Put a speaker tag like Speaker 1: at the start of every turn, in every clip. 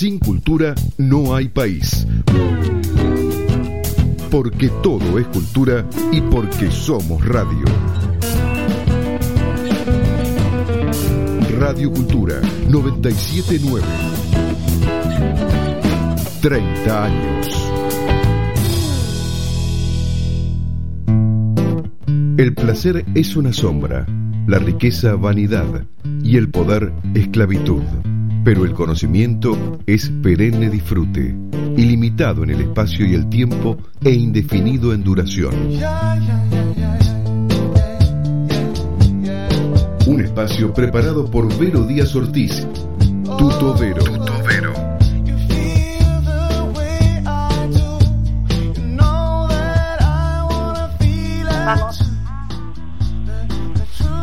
Speaker 1: Sin cultura no hay país. Porque todo es cultura y porque somos radio. Radio Cultura 979. 30 años. El placer es una sombra, la riqueza vanidad y el poder esclavitud. Pero el conocimiento es perenne disfrute, ilimitado en el espacio y el tiempo e indefinido en duración. Un espacio preparado por Vero Díaz Ortiz, Tuto Vero.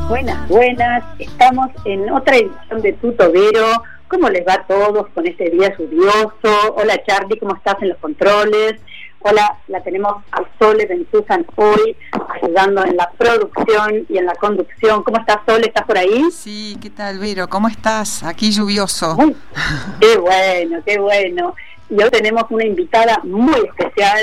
Speaker 2: Buenas, buenas. Estamos en otra edición de Tuto Vero. ¿Cómo les va a todos con este día lluvioso? Hola Charlie, ¿cómo estás en los controles? Hola, la tenemos a Sole Benzuzan hoy ayudando en la producción y en la conducción. ¿Cómo estás Sole? ¿Estás por ahí?
Speaker 3: Sí, ¿qué tal Vero? ¿Cómo estás? Aquí lluvioso.
Speaker 2: qué bueno, qué bueno. Y hoy tenemos una invitada muy especial,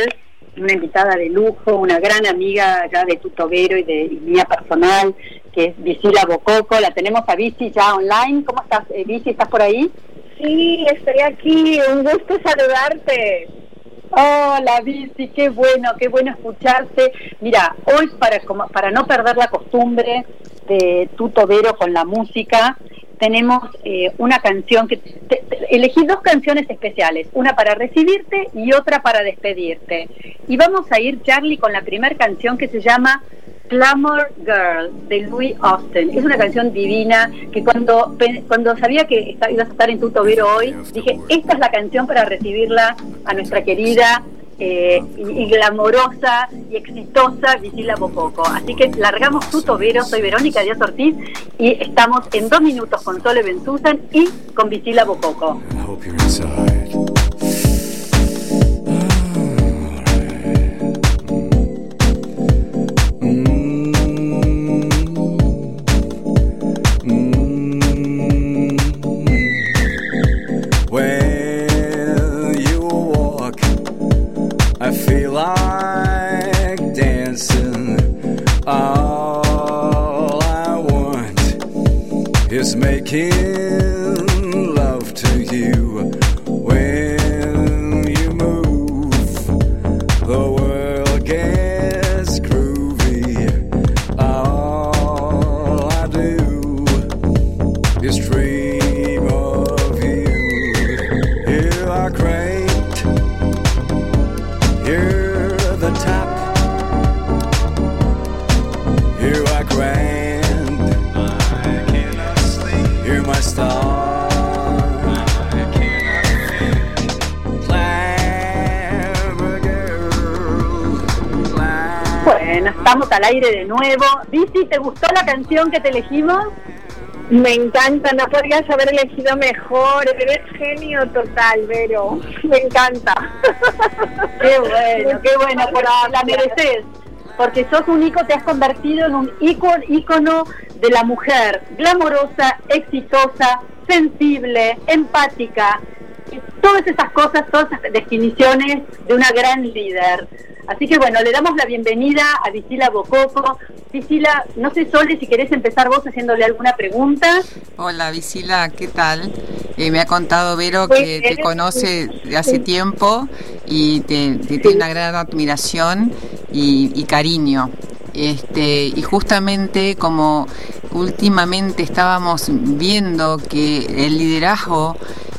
Speaker 2: una invitada de lujo, una gran amiga ya de Tutovero y de y mía personal, que es Visila Bococo. La tenemos a Visi ya online. ¿Cómo estás, eh, Visi? ¿Estás por ahí?
Speaker 4: Sí, estoy aquí. Un gusto saludarte.
Speaker 2: Hola, Visi. Qué bueno, qué bueno escucharte. Mira, hoy para, para no perder la costumbre de Tutovero con la música, tenemos eh, una canción que elegí dos canciones especiales, una para recibirte y otra para despedirte. Y vamos a ir, Charlie, con la primera canción que se llama Glamour Girl de Louis Austin. Es una canción divina que cuando, cuando sabía que ibas a estar en tu tobero hoy, dije, esta es la canción para recibirla a nuestra querida eh, y, glamorosa y exitosa Visila Bococo. Así que largamos tu tobero, soy Verónica Díaz Ortiz y estamos en dos minutos con Sole Benzuzan y con Visila Bococo. Al aire de nuevo. Vici, ¿te gustó la canción que te elegimos?
Speaker 4: Me encanta, no podrías haber elegido mejor, eres genio total, Vero, me encanta.
Speaker 2: Qué bueno, qué bueno, pero la mereces, porque sos un ícono, te has convertido en un ícono de la mujer, glamorosa, exitosa, sensible, empática, todas esas cosas, todas esas definiciones de una gran líder. Así que bueno, le damos la bienvenida a Visila Bococo. Visila, no sé, Sole, si querés empezar vos haciéndole alguna pregunta.
Speaker 3: Hola, Visila, ¿qué tal? Eh, me ha contado Vero que te conoce de hace tiempo y te, tiene una gran admiración y, cariño. Este, y justamente como últimamente estábamos viendo que el liderazgo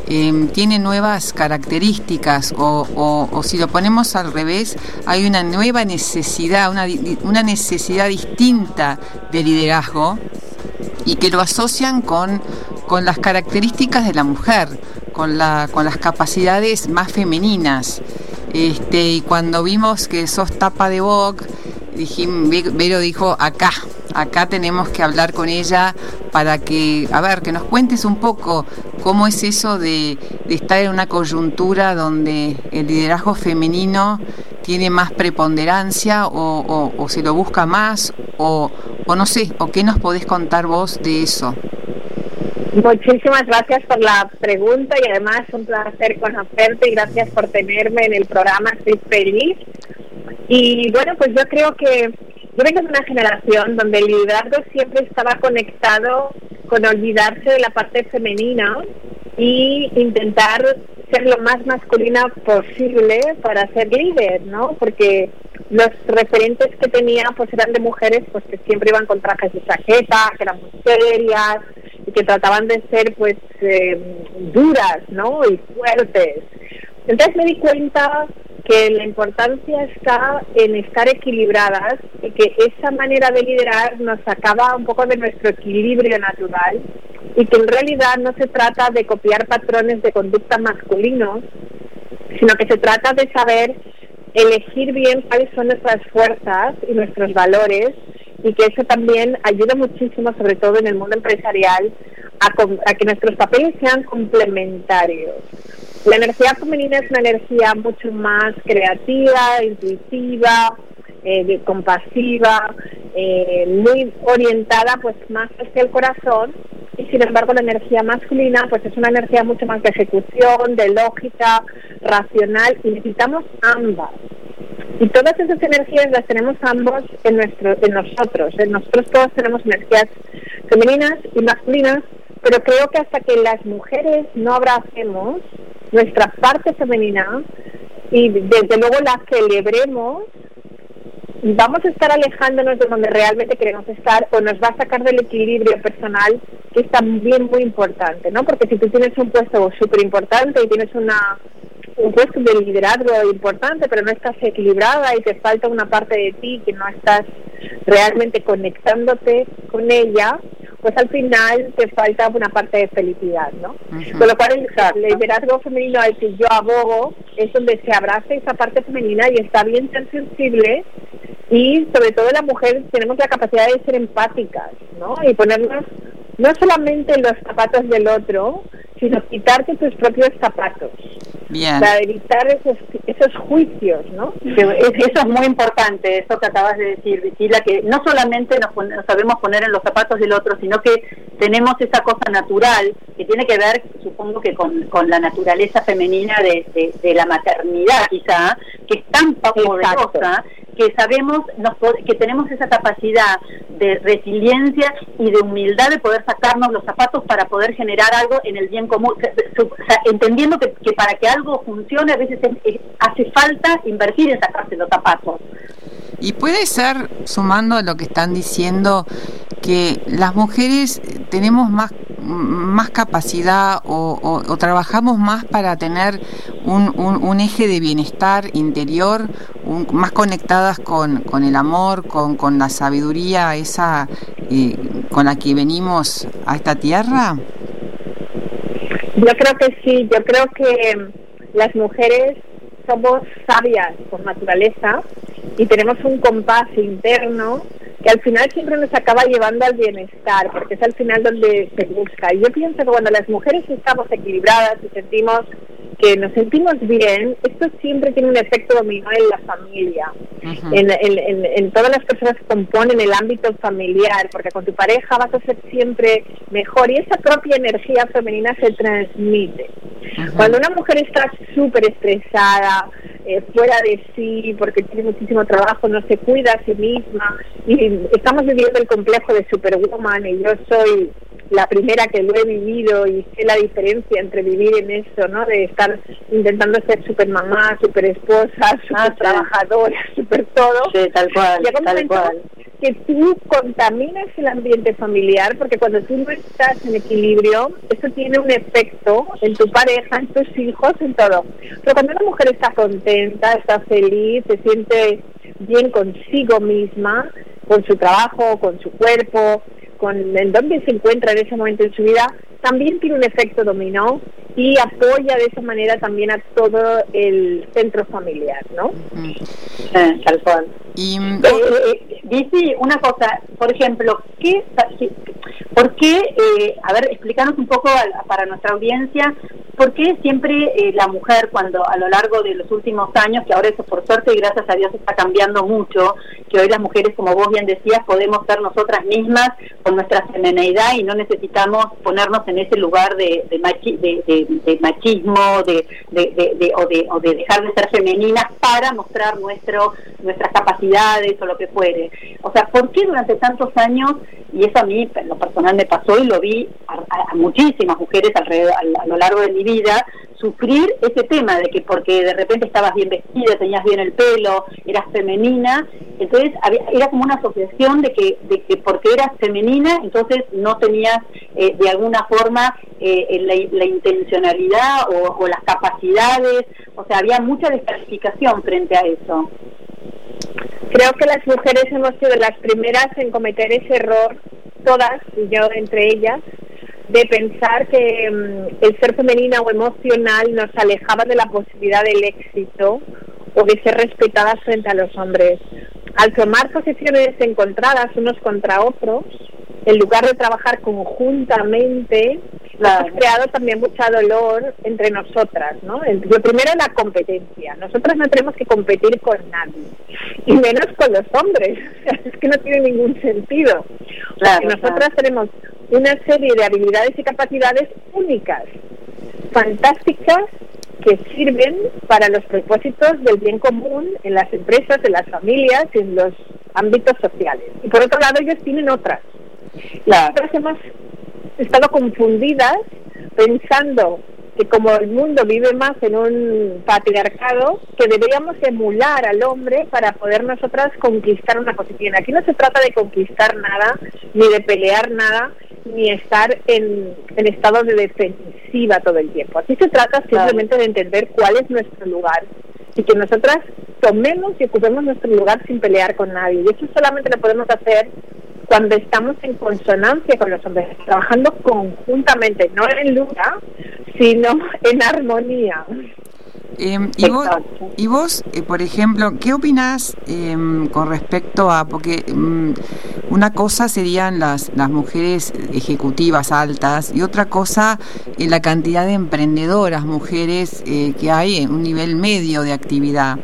Speaker 3: Em, tiene nuevas características o, si lo ponemos al revés, hay una nueva necesidad, una, una necesidad distinta de liderazgo y que lo asocian con, con las características de la mujer, con, la, con las capacidades más femeninas. Este, y cuando vimos que sos tapa de Vogue, Vero dijo, acá, acá tenemos que hablar con ella para que, a ver, que nos cuentes un poco cómo es eso de, estar en una coyuntura donde el liderazgo femenino tiene más preponderancia o, se lo busca más o, o no sé, o qué nos podés contar vos de eso.
Speaker 4: Muchísimas gracias por la pregunta y además un placer conocerte y gracias por tenerme en el programa. Estoy feliz. Y bueno, pues yo creo que yo vengo de una generación donde el liderazgo siempre estaba conectado con olvidarse de la parte femenina y intentar ser lo más masculina posible para ser líder, ¿no? Porque los referentes que tenía pues eran de mujeres pues que siempre iban con trajes de chaqueta, que eran muy serias y que trataban de ser pues eh, duras, ¿no? Y fuertes. Entonces me di cuenta que la importancia está en estar equilibradas y que esa manera de liderar nos sacaba un poco de nuestro equilibrio natural y que en realidad no se trata de copiar patrones de conducta masculinos, sino que se trata de saber elegir bien cuáles son nuestras fuerzas y nuestros valores y que eso también ayuda muchísimo, sobre todo en el mundo empresarial, a que nuestros papeles sean complementarios. La energía femenina es una energía mucho más creativa, intuitiva, eh, compasiva, eh, muy orientada pues más hacia el corazón y sin embargo la energía masculina pues es una energía mucho más de ejecución, de lógica, racional y necesitamos ambas. Y todas esas energías las tenemos ambos en nuestro, en nosotros. En nosotros todos tenemos energías femeninas y masculinas, pero creo que hasta que las mujeres no abracemos nuestra parte femenina y desde luego la celebremos, vamos a estar alejándonos de donde realmente queremos estar o nos va a sacar del equilibrio personal que es también muy importante, ¿no? Porque si tú tienes un puesto súper importante y tienes una un puesto de liderazgo importante, pero no estás equilibrada y te falta una parte de ti que no estás realmente conectándote con ella, pues al final te falta una parte de felicidad, ¿no? Con lo cual el liderazgo femenino al que yo abogo es donde se abraza esa parte femenina y está bien ser sensible y sobre todo las mujeres tenemos la capacidad de ser empáticas, ¿no? Y ponernos no solamente en los zapatos del otro, sino quitarte tus propios zapatos. Para evitar esos, esos juicios, ¿no?
Speaker 2: Eso es muy importante, eso que acabas de decir, Vicila, que no solamente nos, sabemos poner en los zapatos del otro, sino que tenemos esa cosa natural que tiene que ver, supongo que con, la naturaleza femenina de, de, la maternidad, quizá, que es tan poderosa que sabemos que tenemos esa capacidad de resiliencia y de humildad de poder sacarnos los zapatos para poder generar algo en el bien común, entendiendo que, para que algo funcione a veces hace falta invertir en sacarse los zapatos.
Speaker 3: Y puede ser, sumando a lo que están diciendo, que las mujeres tenemos más, más capacidad o, trabajamos más para tener un, eje de bienestar interior, más conectadas con, con el amor, con, con la sabiduría esa eh, con la que venimos a esta tierra?
Speaker 4: Yo creo que sí, yo creo que las mujeres somos sabias por naturaleza y tenemos un compás interno que al final siempre nos acaba llevando al bienestar, porque es al final donde se busca. Y yo pienso que cuando las mujeres estamos equilibradas y sentimos que nos sentimos bien, esto siempre tiene un efecto dominó en la familia, en, en, en, todas las personas que componen el ámbito familiar, porque con tu pareja vas a ser siempre mejor y esa propia energía femenina se transmite. Cuando una mujer está súper estresada, eh, fuera de sí, porque tiene muchísimo trabajo, no se cuida a sí misma, y estamos viviendo el complejo de Superwoman y yo soy la primera que lo he vivido y sé la diferencia entre vivir en eso, ¿no? De estar intentando ser super mamá, super esposa, ah, super trabajadora, super todo.
Speaker 2: Sí, tal cual, tal cual.
Speaker 4: Que tú contaminas el ambiente familiar porque cuando tú no estás en equilibrio, eso tiene un efecto en tu pareja, en tus hijos, en todo. Pero cuando una mujer está contenta, está feliz, se siente bien consigo misma, con su trabajo, con su cuerpo, con en dónde se encuentra en ese momento en su vida, también tiene un efecto dominó y apoya de esa manera también a todo el centro familiar, ¿no?
Speaker 2: Eh, tal cual. Y, eh, eh, dice una cosa, por ejemplo, ¿qué, ¿por qué, a ver, explícanos un poco para nuestra audiencia, ¿por qué siempre eh, la mujer cuando a lo largo de los últimos años, que ahora eso por suerte y gracias a Dios está cambiando mucho, que hoy las mujeres, como vos bien decías, podemos ser nosotras mismas con nuestra femineidad y no necesitamos ponernos en ese lugar de, de, machismo de, o, de, o de dejar de ser femeninas para mostrar nuestro nuestras capacidades o lo que fuere. O sea, ¿por qué durante tantos años, y eso a mí lo personal me pasó y lo vi a, muchísimas mujeres alrededor, a lo largo de mi vida, sufrir ese tema de que porque de repente estabas bien vestida, tenías bien el pelo, eras femenina, entonces era como una asociación de que, de que porque eras femenina, entonces no tenías eh, de alguna forma eh, la, intencionalidad o, o las capacidades, o sea, había mucha descalificación frente a eso.
Speaker 4: Creo que las mujeres hemos sido las primeras en cometer ese error, todas, y yo entre ellas, de pensar que mm, el ser femenina o emocional nos alejaba de la posibilidad del éxito o de ser respetadas frente a los hombres. Al tomar posiciones encontradas unos contra otros, en lugar de trabajar conjuntamente, hemos creado también mucha dolor entre nosotras, ¿no? Lo primero es la competencia. Nosotras no tenemos que competir con nadie, y menos con los hombres. es que no tiene ningún sentido. Claro, nosotras tenemos una serie de habilidades y capacidades únicas, fantásticas, que sirven para los propósitos del bien común en las empresas, en las familias en los ámbitos sociales. Y por otro lado, ellos tienen otras. Las otras hemos estado confundidas pensando que como el mundo vive más en un patriarcado, que deberíamos emular al hombre para poder nosotras conquistar una posición. Aquí no se trata de conquistar nada, ni de pelear nada, ni estar en, en estado de defensiva todo el tiempo. Aquí se trata simplemente de entender cuál es nuestro lugar y que nosotras tomemos y ocupemos nuestro lugar sin pelear con nadie. Y eso solamente lo podemos hacer cuando estamos en consonancia con los hombres, trabajando conjuntamente, no en lucha, sino en armonía.
Speaker 3: Em, y, vos, y, vos, eh, por ejemplo, ¿qué opinás em, con respecto a, porque em, una cosa serían las, las mujeres ejecutivas altas y otra cosa eh, la cantidad de emprendedoras mujeres eh, que hay en un nivel medio de actividad?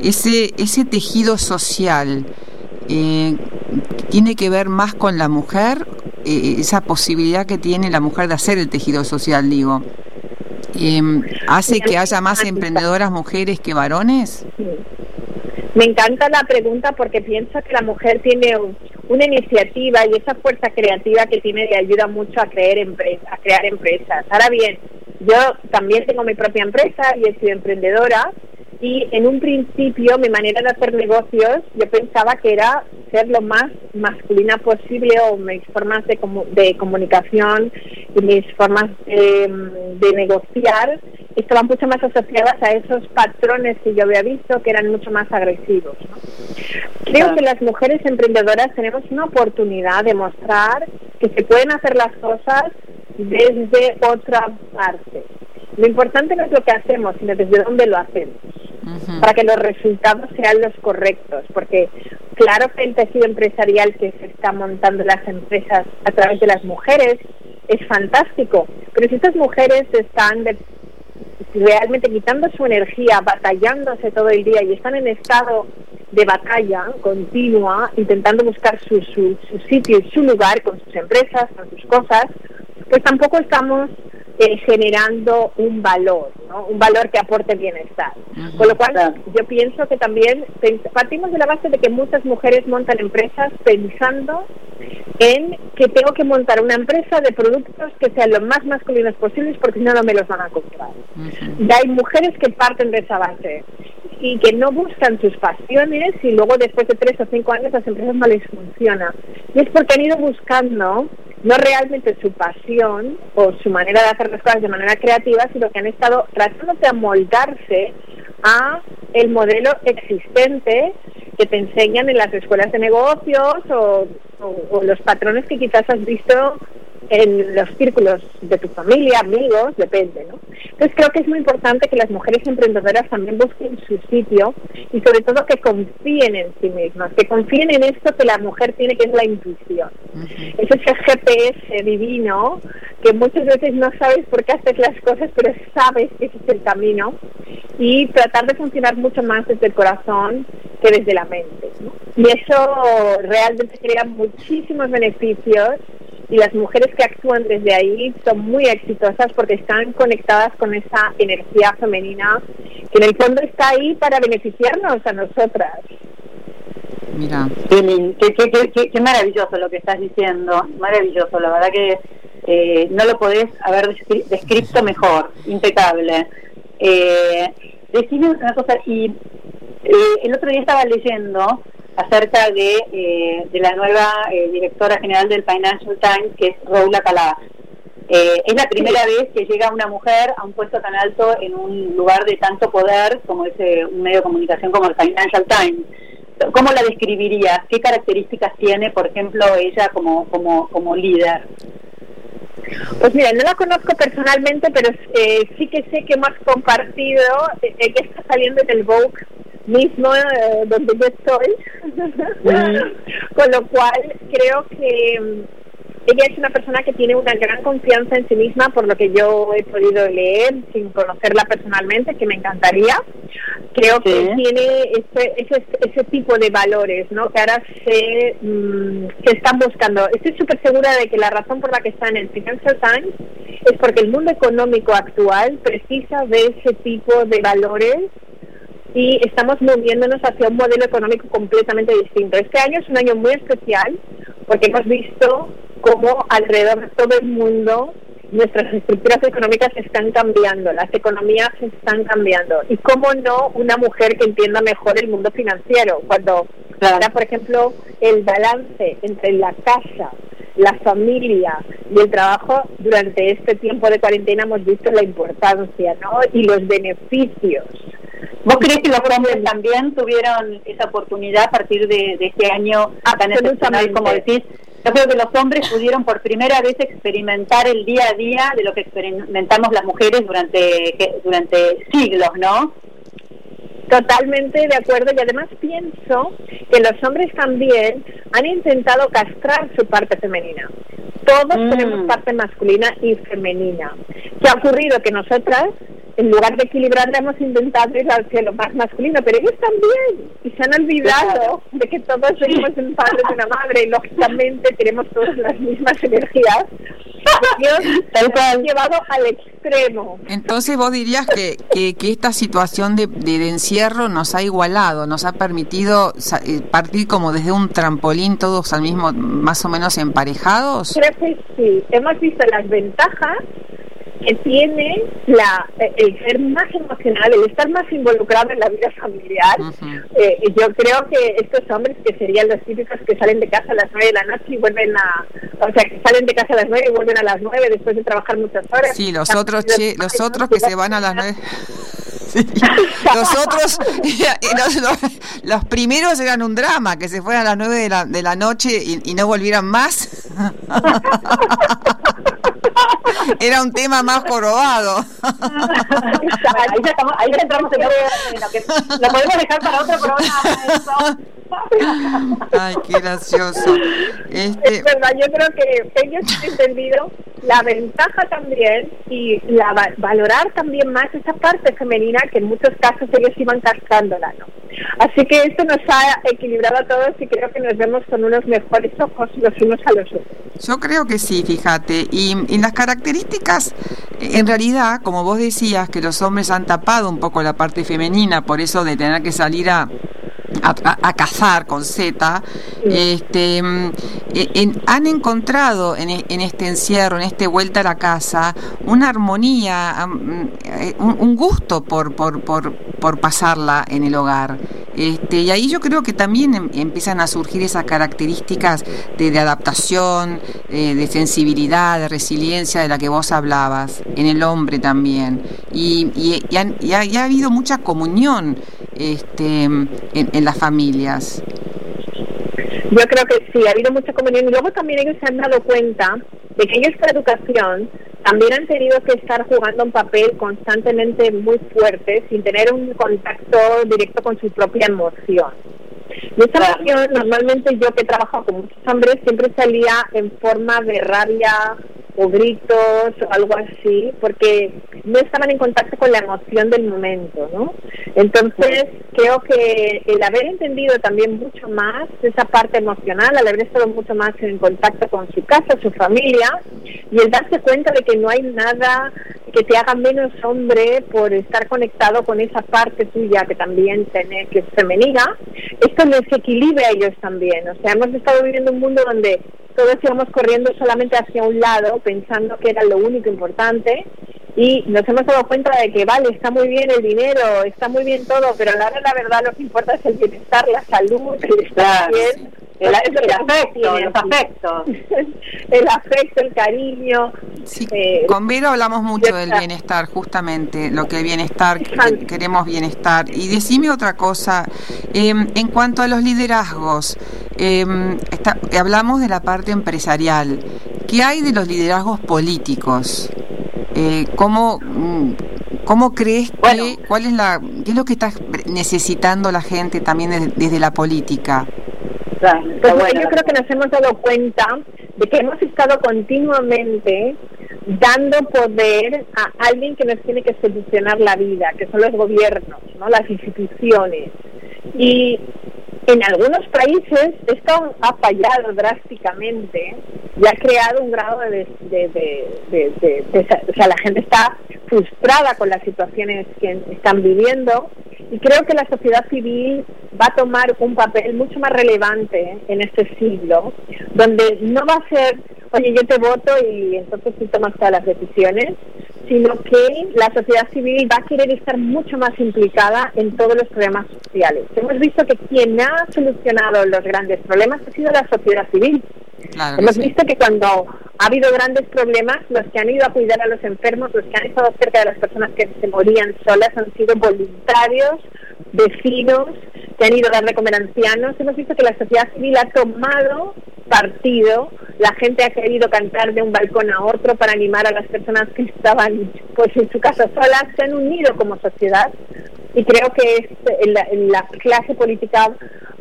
Speaker 3: Ese, ese tejido social, ¿tiene que ver más con la mujer? esa posibilidad que tiene la mujer de hacer el tejido social, digo. Em, ¿Hace que haya más emprendedoras mujeres que varones?
Speaker 4: Me encanta la pregunta porque pienso que la mujer tiene una iniciativa y esa fuerza creativa que tiene le ayuda mucho a, creer empresa, a crear empresas. Ahora bien, yo también tengo mi propia empresa y he sido emprendedora y en un principio mi manera de hacer negocios yo pensaba que era ser lo más masculina posible o mis formas de, de comunicación y mis formas de, negociar estaban mucho más asociadas a esos patrones que yo había visto que eran mucho más agresivos. Creo que las mujeres emprendedoras tenemos una oportunidad de mostrar que se pueden hacer las cosas desde otra parte. Lo importante no es lo que hacemos, sino desde dónde lo hacemos para que los resultados sean los correctos, porque claro que el tejido empresarial que se está montando las empresas a través de las mujeres es fantástico, pero si estas mujeres están realmente quitando su energía, batallándose todo el día y están en estado de batalla continua, intentando buscar su, su, su sitio y su lugar con sus empresas, con sus cosas, pues tampoco estamos eh, generando un valor, ¿no? un valor que aporte bienestar. Con lo cual, yo pienso que también partimos de la base de que muchas mujeres montan empresas pensando en que tengo que montar una empresa de productos que sean lo más masculinos posibles porque si no, no me los van a comprar. Y hay mujeres que parten de esa base y que no buscan sus pasiones y luego después de tres o cinco años las empresas no les funciona. Y es porque han ido buscando no realmente su pasión o su manera de hacer las cosas de manera creativa, sino que han estado tratando de amoldarse a el modelo existente que te enseñan en las escuelas de negocios o, los patrones que quizás has visto en los círculos de tu familia, amigos, depende, ¿no? Entonces creo que es muy importante que las mujeres emprendedoras también busquen su sitio y sobre todo que confíen en sí mismas, que confíen en esto que la mujer tiene que es la intuición. Es ese GPS divino que muchas veces no sabes por qué haces las cosas, pero sabes que ese es el camino y tratar de funcionar mucho más desde el corazón que desde la mente. Y eso realmente crea muchísimos beneficios y las mujeres que actúan desde ahí son muy exitosas porque están conectadas con esa energía femenina que en el fondo está ahí para beneficiarnos a nosotras.
Speaker 2: Mira. Qué, qué, maravilloso lo que estás diciendo, maravilloso, la verdad que eh, no lo podés haber descrito mejor, impecable. Eh, decime una cosa, y eh, el otro día estaba leyendo acerca de, eh, de la nueva eh, directora general del Financial Times, que es Raula Calá. Eh, es la primera vez que llega una mujer a un puesto tan alto en un lugar de tanto poder como es un medio de comunicación como el Financial Times. ¿Cómo la describirías? ¿Qué características tiene, por ejemplo, ella como, como, como líder?
Speaker 4: Pues mira, no la conozco personalmente, pero sí que sé que hemos compartido, ella está saliendo en el Vogue mismo eh, donde yo estoy, mm. con lo cual creo que mm, ella es una persona que tiene una gran confianza en sí misma, por lo que yo he podido leer sin conocerla personalmente, que me encantaría. Creo que tiene ese, ese, ese, tipo de valores, ¿no? Que ahora se, mm, se están buscando. Estoy súper segura de que la razón por la que está en el Financial Times es porque el mundo económico actual precisa de ese tipo de valores y estamos moviéndonos hacia un modelo económico completamente distinto. Este año es un año muy especial porque hemos visto cómo alrededor de todo el mundo nuestras estructuras económicas están cambiando, las economías están cambiando. Y cómo no una mujer que entienda mejor el mundo financiero, cuando ahora, por ejemplo, el balance entre la casa, la familia y el trabajo durante este tiempo de cuarentena hemos visto la importancia ¿no? y los beneficios
Speaker 2: ¿Vos crees que los hombres también tuvieron esa oportunidad a partir de, este año tan excepcional como decís? Yo creo que los hombres pudieron por primera vez experimentar el día a día de lo que experimentamos las mujeres durante, durante siglos, ¿no?
Speaker 4: Totalmente de acuerdo y además pienso que los hombres también han intentado castrar su parte femenina. Todos mm. tenemos parte masculina y femenina. ¿Qué ha ocurrido? Que nosotras en lugar de equilibrarla hemos intentado ir hacia lo más masculino, pero ellos también, y se han olvidado de que todos somos un padre y una madre, y lógicamente tenemos todas las mismas energías. Dios han llevado al extremo.
Speaker 3: Entonces vos dirías que, que, esta situación de, de, encierro nos ha igualado, nos ha permitido eh, partir como desde un trampolín todos al mismo, más o menos emparejados.
Speaker 4: Creo que sí, hemos visto las ventajas que tiene la, el ser más emocional, el estar más involucrado en la vida familiar. eh, yo creo que estos hombres que serían los típicos que salen de casa a las nueve de la noche y vuelven a, o sea, que salen de casa a las nueve y vuelven a las nueve después de trabajar muchas horas.
Speaker 3: Sí, los otros, los, otros que se van a las nueve. Los otros, los, los, primeros eran un drama, que se fueran a las nueve de la, de la noche y, y no volvieran más. Era un tema más jorobado.
Speaker 2: ahí, ya estamos, ahí ya entramos en lo que lo podemos dejar para otro programa.
Speaker 3: Ay, qué gracioso.
Speaker 4: Este... Es verdad, yo creo que ellos han entendido la ventaja también y la valorar también más esa parte femenina que en muchos casos ellos iban cascándola, ¿no? Así que esto nos ha equilibrado a todos y creo que nos vemos con unos mejores ojos los unos a los otros.
Speaker 3: Yo creo que sí, fíjate. Y, y las características, en realidad, como vos decías, que los hombres han tapado un poco la parte femenina, por eso de tener que salir a a, cazar con Z, este, mm, han encontrado en, en, este encierro, en este vuelta a la casa, una armonía, mm, un, gusto por, por, por, por, pasarla en el hogar. Este, y ahí yo creo que también em, empiezan a surgir esas características de, adaptación, eh, de sensibilidad, de resiliencia de la que vos hablabas, en el hombre también. Y, y, ha, habido mucha comunión este, en, en las familias.
Speaker 4: Yo creo que sí, ha habido mucha comunión y luego también ellos se han dado cuenta de que en esta educación también han tenido que estar jugando un papel constantemente muy fuerte sin tener un contacto directo con su propia emoción. Y esta emoción, normalmente yo que he trabajado con muchos hombres, siempre salía en forma de rabia, o gritos algo así, porque no estaban en contacto con la emoción del momento, ¿no? Entonces, creo que el haber entendido también mucho más esa parte emocional, al haber estado mucho más en contacto con su casa, su familia, y el darse cuenta de que no hay nada que te haga menos hombre por estar conectado con esa parte tuya que también tiene, que es femenina, esto les equilibra a ellos también. O sea, hemos estado viviendo un mundo donde todos íbamos corriendo solamente hacia un lado, pensando que era lo único importante, y nos hemos dado cuenta de que, vale, está muy bien el dinero, está muy bien todo, pero a la la verdad lo que importa es el bienestar, la salud, el estar bien.
Speaker 2: El, afecto, el afecto.
Speaker 4: el afecto, el cariño.
Speaker 3: Eh, con Vero hablamos mucho del bienestar, justamente, lo que el bienestar, queremos bienestar. Y decime otra cosa, em, en cuanto a los liderazgos, em, hablamos de la parte empresarial. ¿Qué hay de los liderazgos políticos? Eh, ¿cómo, mm, ¿Cómo crees que, cuál es la, qué es lo que está necesitando la gente también desde, la política?
Speaker 4: Pues yo creo que nos hemos dado cuenta de que hemos estado continuamente dando poder a alguien que nos tiene que solucionar la vida, que son los gobiernos, no las instituciones. Y en algunos países esto ha fallado drásticamente y ha creado un grado de, o sea, la gente está frustrada con las situaciones que están viviendo y creo que la sociedad civil va a tomar un papel mucho más relevante en este siglo, donde no va a ser, oye, yo te voto y entonces tú tomas todas las decisiones, sino que la sociedad civil va a querer estar mucho más implicada en todos los problemas sociales. Hemos visto que quien ha solucionado los grandes problemas ha sido la sociedad civil. Hemos visto que cuando ha habido grandes problemas, los que han ido a cuidar a los enfermos, los que han estado cerca de las personas que se morían solas, han sido voluntarios, vecinos, que han ido a dar de comer ancianos. Hemos visto que la sociedad civil ha tomado partido, la gente ha querido cantar de un balcón a otro para animar a las personas que estaban pues en su casa solas, se han unido como sociedad y creo que la, la clase política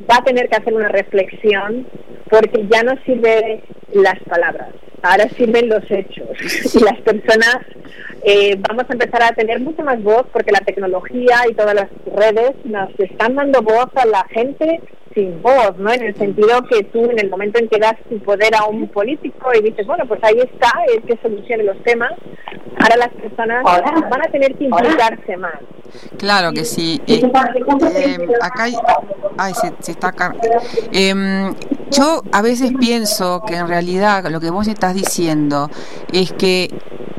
Speaker 4: va a tener que hacer una reflexión porque ya no sirve las palabras, ahora sirven los hechos y las personas eh, vamos a empezar a tener mucha más voz porque la tecnología y todas las redes nos están dando voz a la gente sin voz, ¿no? En el sentido que tú en el momento en que das tu poder a un político y dices, bueno, pues ahí está, es que solucione los temas, ahora las personas van a tener que implicarse más.
Speaker 3: Claro que sí. Eh, eh, acá hay, ay, se, está eh, yo a veces pienso que en realidad lo que vos estás diciendo es que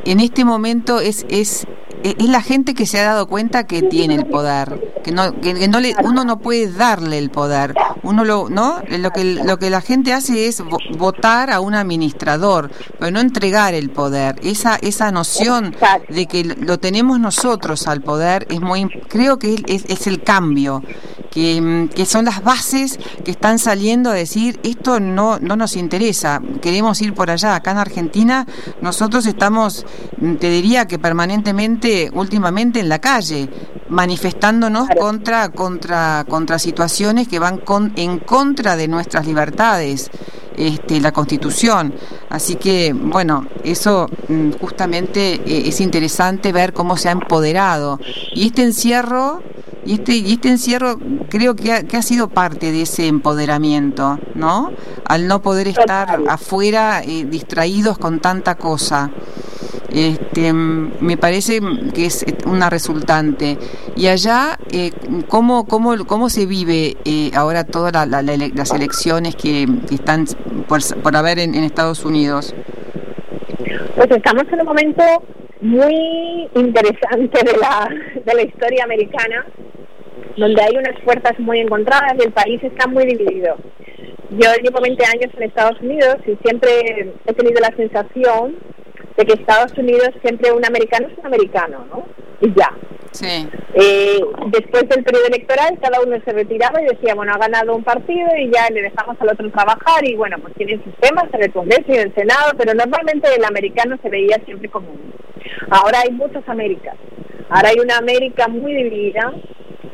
Speaker 3: en este momento es, es es la gente que se ha dado cuenta que tiene el poder, que no, que, no le, uno no puede darle el poder, uno lo, no, lo que lo que la gente hace es votar a un administrador, pero no entregar el poder. Esa esa noción de que lo tenemos nosotros al poder es muy, creo que es, es el cambio que, que, son las bases que están saliendo a decir esto no, no nos interesa, queremos ir por allá. Acá en Argentina nosotros estamos, te diría que permanentemente, últimamente en la calle, manifestándonos contra, contra, contra situaciones que van con, en contra de nuestras libertades. Este, la Constitución. Así que, bueno, eso mm, justamente eh, es interesante ver cómo se ha empoderado. Y este encierro y este, y este encierro creo que ha, que ha sido parte de ese empoderamiento, ¿no? Al no poder estar afuera eh, distraídos con tanta cosa. Este, me parece que es una resultante. Y allá, eh, ¿cómo, cómo, ¿cómo se vive eh, ahora todas las elecciones que, están por, por haber en, en Estados Unidos?
Speaker 4: Pues estamos en un momento muy interesante de la, de la historia americana donde hay unas fuerzas muy encontradas y el país está muy dividido. Yo llevo 20 años en Estados Unidos y siempre he tenido la sensación de que Estados Unidos siempre un americano es un americano, ¿no? Y ya. Eh, después del periodo electoral, cada uno se retiraba y decía, bueno, ha ganado un partido y ya le dejamos al otro trabajar y bueno, pues tienen sus temas en el Congreso y en el Senado, pero normalmente el americano se veía siempre como uno. Ahora hay muchas Américas. Ahora hay una América muy dividida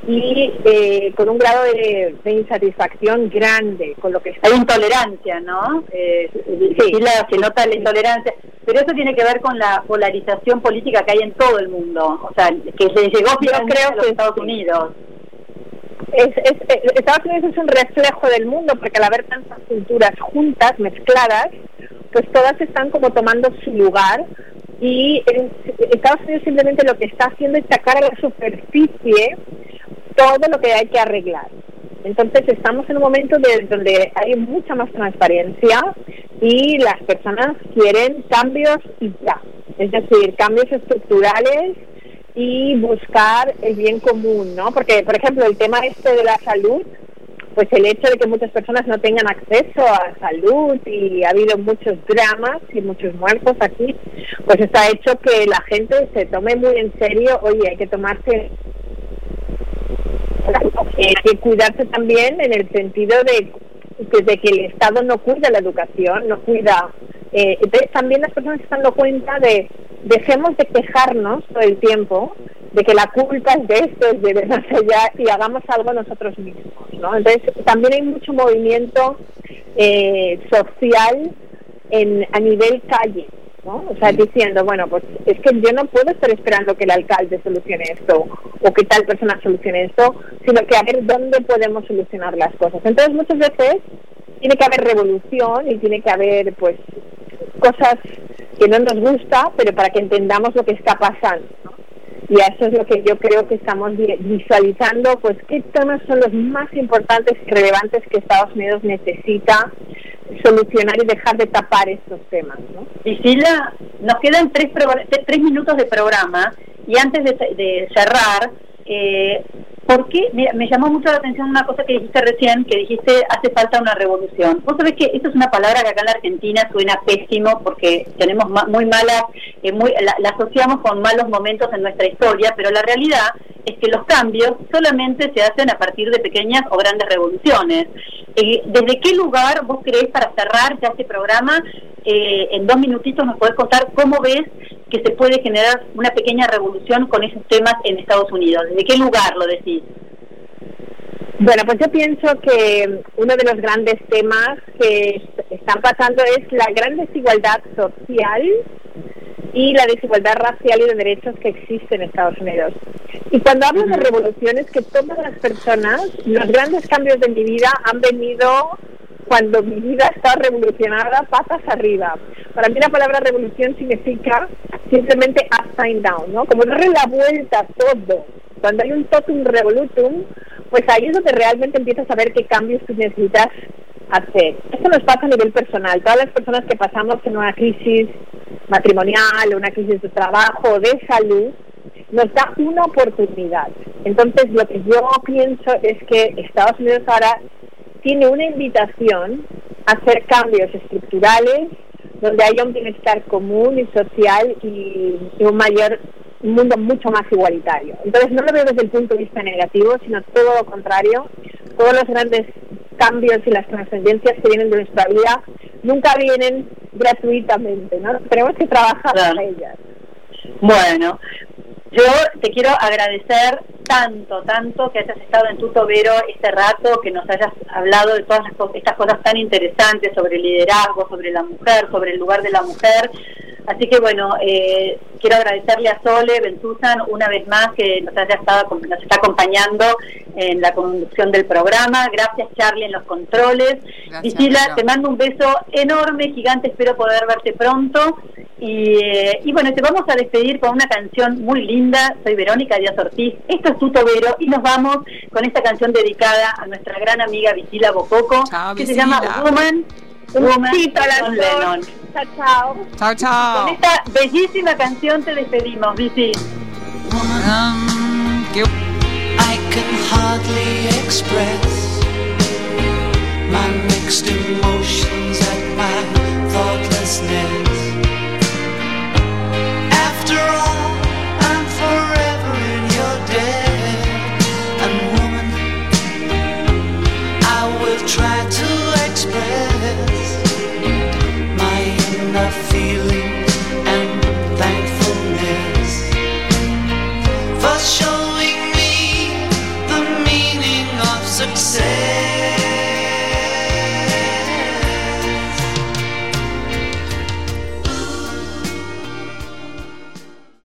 Speaker 4: y eh, con un grado de, insatisfacción grande con lo que
Speaker 2: está. Hay intolerancia, ¿no? Eh, sí, la, se nota la intolerancia, pero eso tiene que ver con la polarización política que hay en todo el mundo, o sea, que se llegó finalmente creo a los Estados Unidos.
Speaker 4: Es, es, eh, Estados Unidos es un reflejo del mundo porque al haber tantas culturas juntas, mezcladas, pues todas están como tomando su lugar y Estados Unidos simplemente lo que está haciendo es sacar a la superficie todo lo que hay que arreglar. Entonces estamos en un momento de, donde hay mucha más transparencia y las personas quieren cambios y ya. Es decir, cambios estructurales y buscar el bien común, ¿no? Porque, por ejemplo, el tema este de la salud, pues el hecho de que muchas personas no tengan acceso a salud y ha habido muchos dramas y muchos muertos aquí, pues está hecho que la gente se tome muy en serio, oye, hay que tomarse hay que cuidarse también en el sentido de, de que el Estado no cuida la educación, no cuida. Eh, entonces también las personas se están dando cuenta de dejemos de quejarnos todo el tiempo de que la culpa es de esto, es de más allá y hagamos algo nosotros mismos. ¿no? Entonces también hay mucho movimiento eh, social en, a nivel calle. ¿No? O sea, diciendo, bueno, pues es que yo no puedo estar esperando que el alcalde solucione esto o que tal persona solucione esto, sino que a ver dónde podemos solucionar las cosas. Entonces, muchas veces tiene que haber revolución y tiene que haber, pues, cosas que no nos gusta, pero para que entendamos lo que está pasando. Y eso es lo que yo creo que estamos visualizando, pues qué temas son los más importantes y relevantes que Estados Unidos necesita solucionar y dejar de tapar estos temas. ¿no?
Speaker 2: Priscila, nos quedan tres, tres minutos de programa y antes de, cerrar, eh, ¿por qué? me llamó mucho la atención una cosa que dijiste recién, que dijiste hace falta una revolución. Vos sabés que esto es una palabra que acá en la Argentina suena pésimo porque tenemos muy malas, eh, muy, la, asociamos con malos momentos en nuestra historia, pero la realidad es que los cambios solamente se hacen a partir de pequeñas o grandes revoluciones. Eh, ¿Desde qué lugar vos creés para cerrar ya este programa? Eh, en dos minutitos nos podés contar cómo ves que se puede generar una pequeña revolución con esos temas en Estados Unidos. ¿Desde qué lugar lo decís?
Speaker 4: Bueno, pues yo pienso que uno de los grandes temas que están pasando es la gran desigualdad social y la desigualdad racial y de derechos que existe en Estados Unidos. Y cuando hablo de revoluciones, que todas las personas, los grandes cambios de mi vida han venido cuando mi vida está revolucionada patas arriba. Para mí la palabra revolución significa simplemente upside down, ¿no? Como darle la vuelta a todo. Cuando hay un totum revolutum, pues ahí es donde realmente empiezas a ver qué cambios tú necesitas hacer. Esto nos pasa a nivel personal. Todas las personas que pasamos en una crisis matrimonial, una crisis de trabajo, de salud, nos da una oportunidad. Entonces, lo que yo pienso es que Estados Unidos ahora tiene una invitación a hacer cambios estructurales donde haya un bienestar común y social y, un mayor un mundo mucho más igualitario. Entonces no lo veo desde el punto de vista negativo, sino todo lo contrario. Todos los grandes cambios y las trascendencias que vienen de nuestra vida nunca vienen gratuitamente, ¿no? Tenemos que trabajar para ellas.
Speaker 2: Bueno, yo te quiero agradecer tanto, tanto que hayas estado en Tuto Vero este rato, que nos hayas hablado de todas estas cosas tan interesantes sobre el liderazgo, sobre la mujer, sobre el lugar de la mujer. Así que bueno, eh, quiero agradecerle a Sole Bentuzan una vez más que nos, haya estado, nos está acompañando en la conducción del programa. Gracias Charlie en los controles. Visila, te mando un beso enorme, gigante, espero poder verte pronto. Y, eh, y, bueno, te vamos a despedir con una canción muy linda. Soy Verónica Díaz Ortiz. Esto es Tuto Vero y nos vamos con esta canción dedicada a nuestra gran amiga Visila Bococo, que se llama Woman.
Speaker 4: Woman Chao, chao.
Speaker 3: Chao, chao.
Speaker 2: Con esta bellísima canción te despedimos, Visi. Um, I can hardly express my mixed emotions at my thoughtlessness. After all,